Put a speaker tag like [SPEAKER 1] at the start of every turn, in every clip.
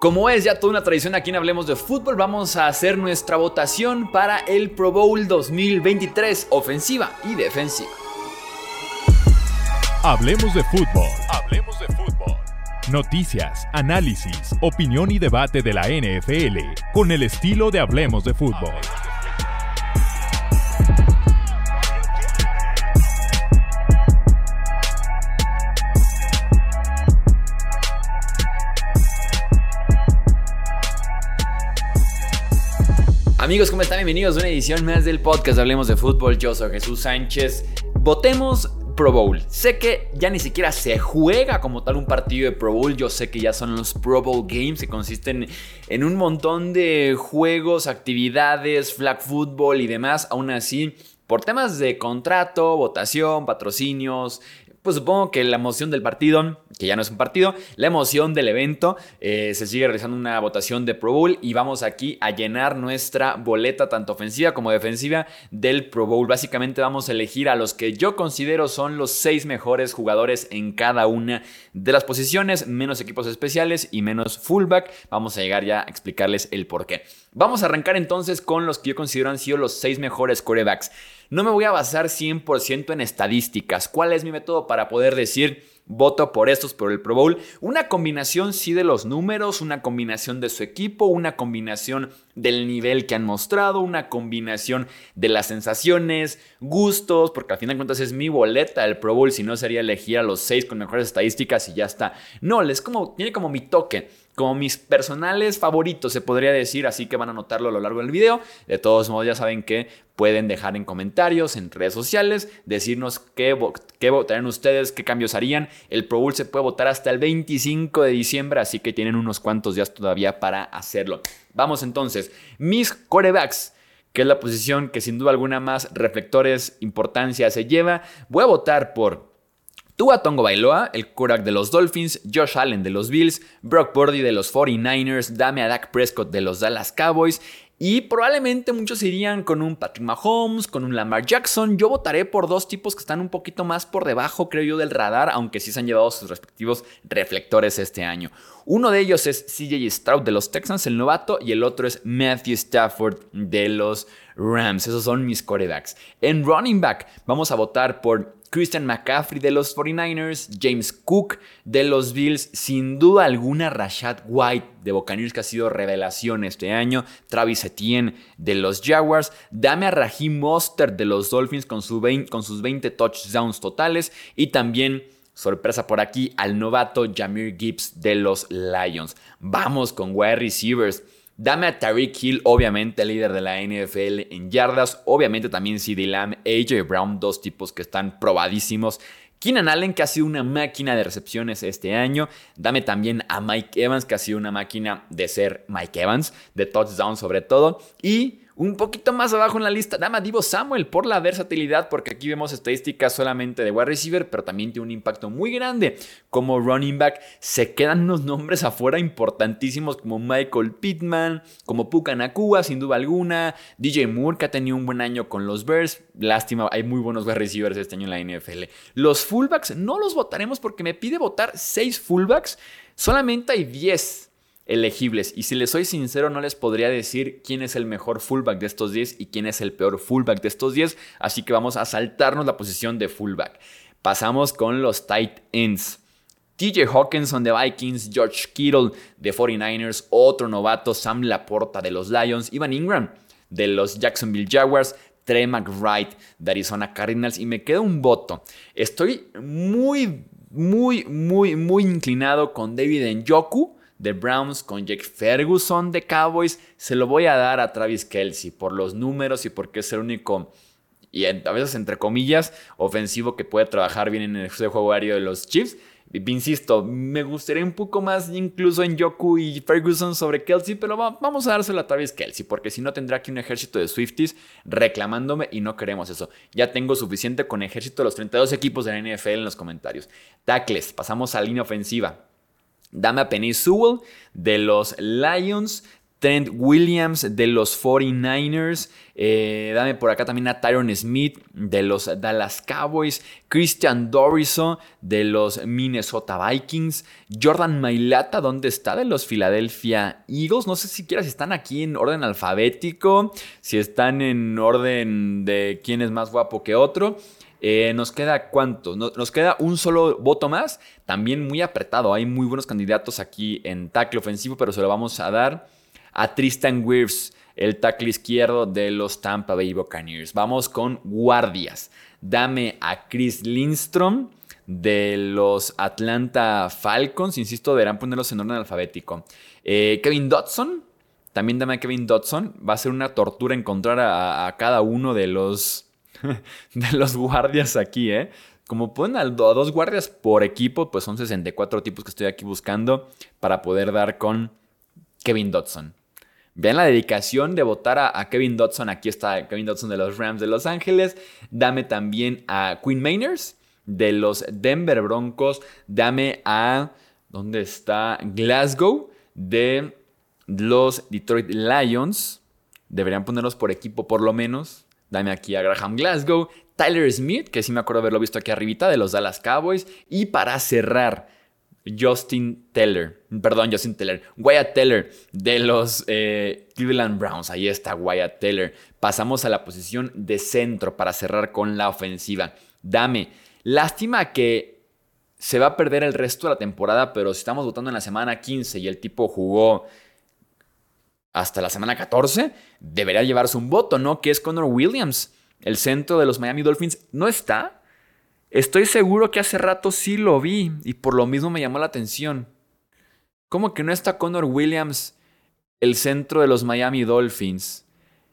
[SPEAKER 1] Como es ya toda una tradición aquí en Hablemos de Fútbol, vamos a hacer nuestra votación para el Pro Bowl 2023, ofensiva y defensiva.
[SPEAKER 2] Hablemos de fútbol. Hablemos de fútbol. Noticias, análisis, opinión y debate de la NFL con el estilo de Hablemos de fútbol.
[SPEAKER 1] Amigos, ¿cómo están? Bienvenidos a una edición más del podcast Hablemos de Fútbol. Yo soy Jesús Sánchez. Votemos Pro Bowl. Sé que ya ni siquiera se juega como tal un partido de Pro Bowl. Yo sé que ya son los Pro Bowl Games que consisten en un montón de juegos, actividades, flag football y demás. Aún así, por temas de contrato, votación, patrocinios, pues supongo que la emoción del partido, que ya no es un partido, la emoción del evento, eh, se sigue realizando una votación de Pro Bowl y vamos aquí a llenar nuestra boleta tanto ofensiva como defensiva del Pro Bowl. Básicamente vamos a elegir a los que yo considero son los seis mejores jugadores en cada una de las posiciones, menos equipos especiales y menos fullback. Vamos a llegar ya a explicarles el por qué. Vamos a arrancar entonces con los que yo considero han sido los seis mejores quarterbacks. No me voy a basar 100% en estadísticas. ¿Cuál es mi método para poder decir voto por estos por el Pro Bowl? Una combinación sí de los números, una combinación de su equipo, una combinación del nivel que han mostrado, una combinación de las sensaciones, gustos, porque al final de cuentas es mi boleta del Pro Bowl, si no sería elegir a los seis con mejores estadísticas y ya está. No, es como, tiene como mi toque como mis personales favoritos, se podría decir, así que van a notarlo a lo largo del video. De todos modos, ya saben que pueden dejar en comentarios, en redes sociales, decirnos qué, qué votarían ustedes, qué cambios harían. El Pro Bowl se puede votar hasta el 25 de diciembre, así que tienen unos cuantos días todavía para hacerlo. Vamos entonces, mis corebacks que es la posición que sin duda alguna más reflectores, importancia se lleva. Voy a votar por Tua Tongo Bailoa, el quarterback de los Dolphins, Josh Allen de los Bills, Brock Purdy de los 49ers, dame a Dak Prescott de los Dallas Cowboys y probablemente muchos irían con un Patrick Mahomes, con un Lamar Jackson. Yo votaré por dos tipos que están un poquito más por debajo, creo yo, del radar, aunque sí se han llevado sus respectivos reflectores este año. Uno de ellos es CJ Stroud de los Texans, el novato, y el otro es Matthew Stafford de los Rams. Esos son mis corebacks. En running back, vamos a votar por Christian McCaffrey de los 49ers, James Cook de los Bills, sin duda alguna Rashad White de Buccaneers que ha sido revelación este año, Travis Etienne de los Jaguars, dame a Raheem Mostert de los Dolphins con, con sus 20 touchdowns totales y también sorpresa por aquí al novato Jameer Gibbs de los Lions. Vamos con wide receivers. Dame a Tariq Hill, obviamente líder de la NFL en yardas. Obviamente también CD Lamb, AJ Brown, dos tipos que están probadísimos. Keenan Allen, que ha sido una máquina de recepciones este año. Dame también a Mike Evans, que ha sido una máquina de ser Mike Evans, de touchdown sobre todo. Y un poquito más abajo en la lista, dama Divo Samuel por la versatilidad, porque aquí vemos estadísticas solamente de wide receiver, pero también tiene un impacto muy grande. Como running back, se quedan unos nombres afuera importantísimos como Michael Pittman, como Puka Nakua, sin duda alguna, DJ Moore, que ha tenido un buen año con los Bears. Lástima, hay muy buenos wide receivers este año en la NFL. Los fullbacks no los votaremos porque me pide votar 6 fullbacks. Solamente hay 10 elegibles. Y si les soy sincero, no les podría decir quién es el mejor fullback de estos 10 y quién es el peor fullback de estos 10. Así que vamos a saltarnos la posición de fullback. Pasamos con los tight ends. TJ Hawkinson de Vikings, George Kittle de 49ers, otro novato, Sam Laporta de los Lions, Ivan Ingram de los Jacksonville Jaguars, Trey McBride de Arizona Cardinals y me queda un voto. Estoy muy, muy, muy, muy inclinado con David Njoku de Browns con Jake Ferguson de Cowboys, se lo voy a dar a Travis Kelsey por los números y porque es el único, y a veces entre comillas, ofensivo que puede trabajar bien en el juego aéreo de los Chiefs. Insisto, me gustaría un poco más incluso en Yoku y Ferguson sobre Kelsey, pero vamos a dárselo a Travis Kelsey, porque si no tendrá aquí un ejército de Swifties reclamándome y no queremos eso. Ya tengo suficiente con ejército de los 32 equipos de la NFL en los comentarios. Tackles, pasamos a línea ofensiva. Dame a Penny Sewell de los Lions. Trent Williams de los 49ers. Eh, dame por acá también a Tyron Smith de los Dallas Cowboys. Christian Doriso de los Minnesota Vikings. Jordan Mailata, ¿dónde está? De los Philadelphia Eagles. No sé siquiera si están aquí en orden alfabético. Si están en orden de quién es más guapo que otro. Eh, nos queda cuánto? Nos, queda un solo voto más. También muy apretado. Hay muy buenos candidatos aquí en tackle ofensivo, pero se lo vamos a dar a Tristan Wirfs, el tackle izquierdo de los Tampa Bay Buccaneers. Vamos con guardias. Dame a Chris Lindstrom de los Atlanta Falcons. Insisto, deberán ponerlos en orden alfabético. Eh, Kevin Dodson. También dame a Kevin Dodson. Va a ser una tortura encontrar a cada uno de los de los guardias aquí, ¿eh? Como ponen a dos guardias por equipo, pues son 64 tipos que estoy aquí buscando para poder dar con Kevin Dodson. Vean la dedicación de votar a, Kevin Dodson. Aquí está Kevin Dodson de los Rams de Los Ángeles. Dame también a Quinn Mainers de los Denver Broncos. Dame a. ¿Dónde está? Glasgow de los Detroit Lions. Deberían ponerlos por equipo por lo menos. Dame aquí a Graham Glasgow, Tyler Smith, que sí me acuerdo haberlo visto aquí arribita, de los Dallas Cowboys. Y para cerrar, Justin Teller, perdón, Justin Teller, Wyatt Teller de los eh, Cleveland Browns. Ahí está Wyatt Teller. Pasamos a la posición de centro para cerrar con la ofensiva. Dame, lástima que se va a perder el resto de la temporada, pero si estamos votando en la semana 15 y el tipo jugó hasta la semana 14, debería llevarse un voto, ¿no? Que es Connor Williams, el centro de los Miami Dolphins. ¿No está? Estoy seguro que hace rato sí lo vi y por lo mismo me llamó la atención. ¿Cómo que no está Connor Williams, el centro de los Miami Dolphins?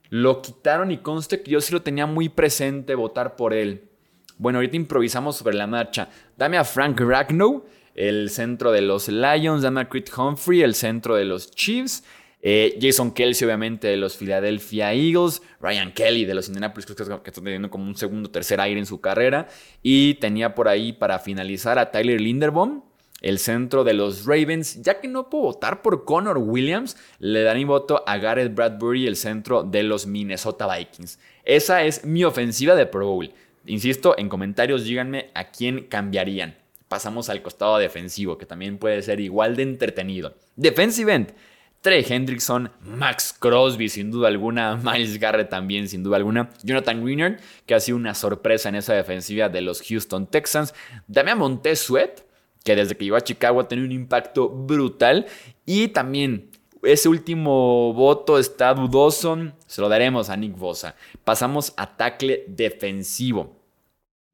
[SPEAKER 1] Lo quitaron y conste que yo sí lo tenía muy presente votar por él. Bueno, ahorita improvisamos sobre la marcha. Dame a Frank Ragnow, el centro de los Lions. Dame a Creed Humphrey, el centro de los Chiefs. Eh, Jason Kelsey, obviamente, de los Philadelphia Eagles. Ryan Kelly, de los Indianapolis que está teniendo como un segundo tercer aire en su carrera. Y tenía por ahí para finalizar a Tyler Linderbaum, el centro de los Ravens. Ya que no puedo votar por Connor Williams, le dan mi voto a Garrett Bradbury, el centro de los Minnesota Vikings. Esa es mi ofensiva de Pro Bowl. Insisto, en comentarios díganme a quién cambiarían. Pasamos al costado defensivo, que también puede ser igual de entretenido. Defensive end. Trey Hendrickson, Max Crosby, sin duda alguna, Miles Garrett también, sin duda alguna, Jonathan Greenard, que ha sido una sorpresa en esa defensiva de los Houston Texans, Damian Montez que desde que llegó a Chicago ha tenido un impacto brutal, y también ese último voto está dudoso, se lo daremos a Nick Bosa. Pasamos a tackle defensivo.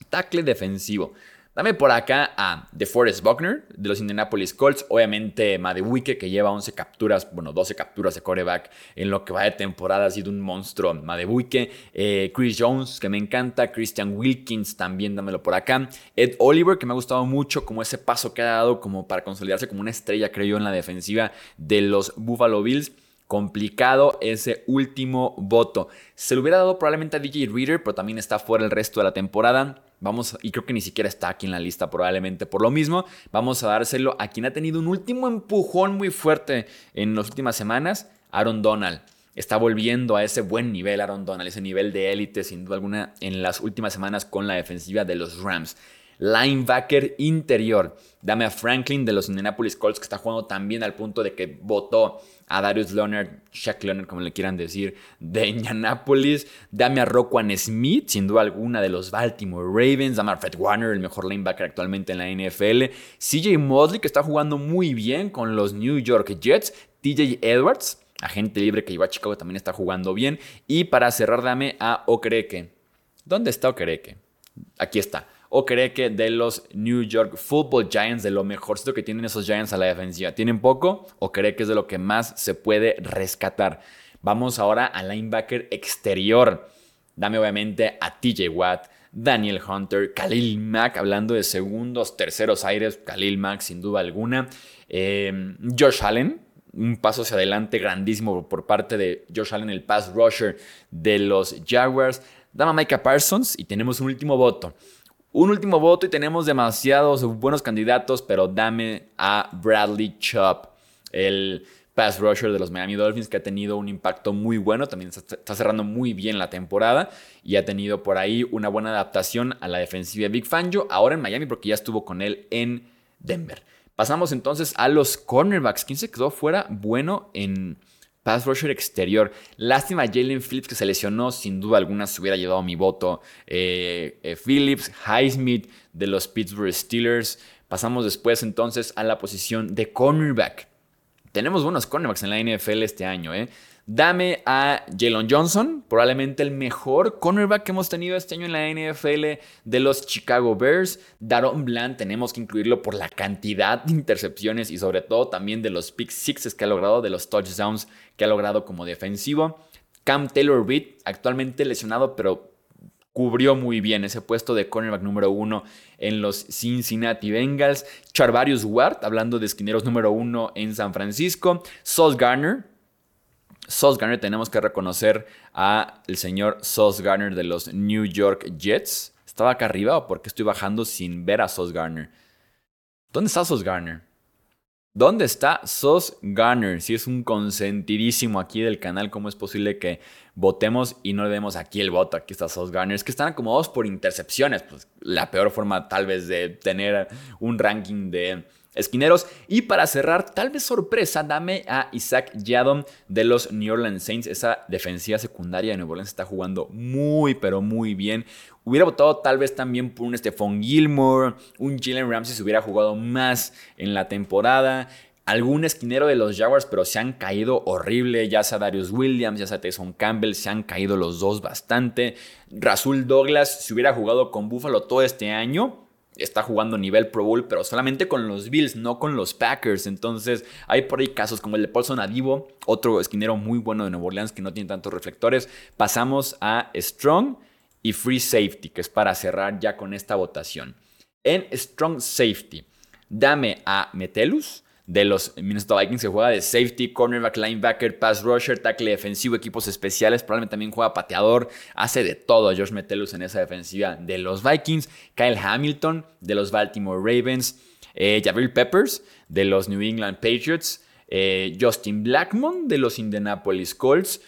[SPEAKER 1] Tackle defensivo. Dame por acá a DeForest Buckner de los Indianapolis Colts. Obviamente Madewike que lleva 11 capturas, bueno, 12 capturas de coreback en lo que va de temporada. Ha sido un monstruo Madewike. Eh, Chris Jones que me encanta. Christian Wilkins también dámelo por acá. Ed Oliver que me ha gustado mucho como ese paso que ha dado como para consolidarse como una estrella creo yo en la defensiva de los Buffalo Bills complicado ese último voto. Se lo hubiera dado probablemente a DJ Reader, pero también está fuera el resto de la temporada. Vamos, y creo que ni siquiera está aquí en la lista probablemente por lo mismo. Vamos a dárselo a quien ha tenido un último empujón muy fuerte en las últimas semanas, Aaron Donald. Está volviendo a ese buen nivel Aaron Donald, ese nivel de élite sin duda alguna en las últimas semanas con la defensiva de los Rams linebacker interior. Dame a Franklin de los Indianapolis Colts, que está jugando también al punto de que votó a Darius Leonard, Shaq Leonard, como le quieran decir, de Indianapolis. Dame a Roquan Smith, sin duda alguna, de los Baltimore Ravens. Dame a Fred Warner, el mejor linebacker actualmente en la NFL. CJ Mosley, que está jugando muy bien con los New York Jets. TJ Edwards, agente libre que iba a Chicago, también está jugando bien. Y para cerrar, dame a Okereke. ¿Dónde está Okereke? Aquí está o cree que de los New York Football Giants, de lo mejorcito que tienen esos Giants a la defensiva, tienen poco o cree que es de lo que más se puede rescatar. Vamos ahora al linebacker exterior. Dame obviamente a TJ Watt, Daniel Hunter, Khalil Mack, hablando de segundos, terceros aires, Khalil Mack sin duda alguna. Em, Josh Allen, un paso hacia adelante grandísimo por parte de Josh Allen, el pass rusher de los Jaguars. Dame a Micah Parsons y tenemos un último voto. Un último voto y tenemos demasiados buenos candidatos, pero dame a Bradley Chubb, el pass rusher de los Miami Dolphins, que ha tenido un impacto muy bueno, también está cerrando muy bien la temporada y ha tenido por ahí una buena adaptación a la defensiva de Big Fangio, ahora en Miami porque ya estuvo con él en Denver. Pasamos entonces a los cornerbacks. ¿Quién se quedó fuera? Bueno, en pass rusher exterior. Lástima Jalen Phillips que se lesionó, sin duda alguna se hubiera llevado mi voto. Eh, eh, Phillips, Highsmith de los Pittsburgh Steelers. Pasamos después entonces a la posición de cornerback. Tenemos buenos cornerbacks en la NFL este año, ¿eh? Dame a Jalen Johnson, probablemente el mejor cornerback que hemos tenido este año en la NFL de los Chicago Bears. Daron Bland, tenemos que incluirlo por la cantidad de intercepciones y sobre todo también de los pick sixes que ha logrado, de los touchdowns que ha logrado como defensivo. Cam Taylor Reed, actualmente lesionado, pero cubrió muy bien ese puesto de cornerback número uno en los Cincinnati Bengals. Charvarius Ward, hablando de esquineros número uno en San Francisco. Sauce Garner, Garner tenemos que reconocer a el señor Sauce Garner de los New York Jets. ¿Estaba acá arriba o por qué estoy bajando sin ver a Sauce Garner? ¿Dónde está Sauce Garner? ¿Dónde está Sauce Garner? Si es un consentidísimo aquí del canal, ¿cómo es posible que votemos y no le demos aquí el voto? Aquí está Sauce Garner. Es que están acomodados por intercepciones. Pues la peor forma tal vez de tener un ranking de esquineros. Y para cerrar, tal vez sorpresa, dame a Isaac Yadom de los New Orleans Saints. Esa defensiva secundaria de Nueva Orleans está jugando muy, pero muy bien. Hubiera votado tal vez también por un Stephon Gilmore, un Jalen Ramsey se hubiera jugado más en la temporada. Algún esquinero de los Jaguars, pero se han caído horrible. Ya sea Darius Williams, ya sea Tyson Campbell, se han caído los dos bastante. Rasul Douglas, si hubiera jugado con Buffalo todo este año, está jugando nivel Pro Bowl, pero solamente con los Bills, no con los Packers. Entonces, hay por ahí casos como el de Paulson Adivo, otro esquinero muy bueno de Nueva Orleans que no tiene tantos reflectores. Pasamos a Strong y Free Safety, que es para cerrar ya con esta votación. En Strong Safety, dame a Metelus, de los Minnesota Vikings que juega de safety, cornerback, linebacker, pass rusher, tackle defensivo, equipos especiales, probablemente también juega pateador, hace de todo a Josh Metellus en esa defensiva de los Vikings, Kyle Hamilton de los Baltimore Ravens, eh, Jabril Peppers de los New England Patriots, eh, Justin Blackmon de los Indianapolis Colts,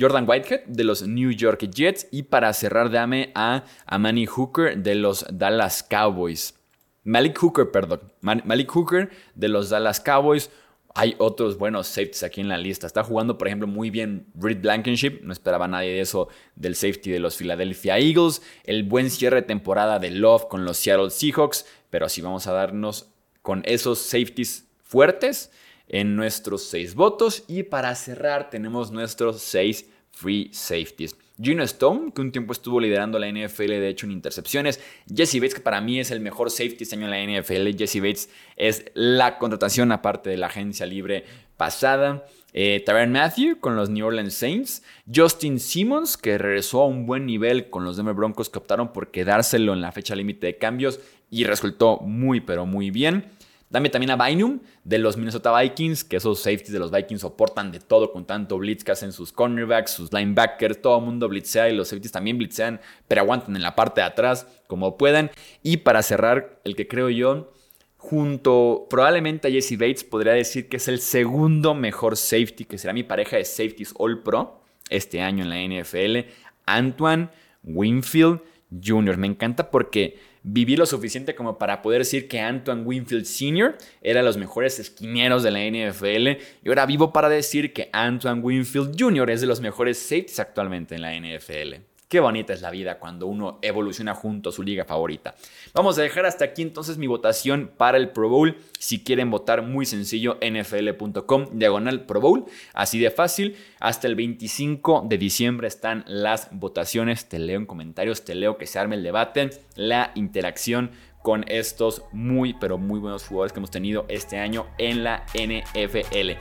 [SPEAKER 1] Jordan Whitehead de los New York Jets y para cerrar dame a Amani Hooker de los Dallas Cowboys. Malik Hooker, perdón. Malik Hooker de los Dallas Cowboys. Hay otros buenos safeties aquí en la lista. Está jugando, por ejemplo, muy bien Reed Blankenship. No esperaba nadie de eso del safety de los Philadelphia Eagles. El buen cierre de temporada de Love con los Seattle Seahawks. Pero así vamos a darnos con esos safeties fuertes en nuestros seis votos. Y para cerrar, tenemos nuestros seis free safeties. Gino Stone, que un tiempo estuvo liderando la NFL, de hecho, en intercepciones. Jesse Bates, que para mí es el mejor safety este año en la NFL. Jesse Bates es la contratación aparte de la agencia libre pasada. Eh, Matthew con los New Orleans Saints. Justin Simmons, que regresó a un buen nivel con los Denver Broncos, que optaron por quedárselo en la fecha límite de cambios y resultó muy, pero muy bien. Dame también a Bynum de los Minnesota Vikings, que esos safeties de los Vikings soportan de todo con tanto blitz que hacen sus cornerbacks, sus linebackers, todo el mundo blitzea y los safeties también blitzean, pero aguantan en la parte de atrás como puedan. Y para cerrar, el que creo yo, junto probablemente a Jesse Bates, podría decir que es el segundo mejor safety, que será mi pareja de safeties All Pro este año en la NFL, Antoine Winfield Jr. Me encanta porque viví lo suficiente como para poder decir que Antoine Winfield Sr. era los mejores esquineros de la NFL y ahora vivo para decir que Antoine Winfield Jr. es de los mejores safeties actualmente en la NFL. Qué bonita es la vida cuando uno evoluciona junto a su liga favorita. Vamos a dejar hasta aquí entonces mi votación para el Pro Bowl. Si quieren votar, muy sencillo, nfl.com, diagonal Pro Bowl. Así de fácil. Hasta el 25 de diciembre están las votaciones. Te leo en comentarios, te leo que se arme el debate, la interacción con estos muy, pero muy buenos jugadores que hemos tenido este año en la NFL.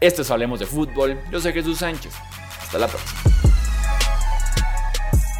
[SPEAKER 1] Esto es Hablemos de Fútbol. Yo soy Jesús Sánchez. Hasta la próxima.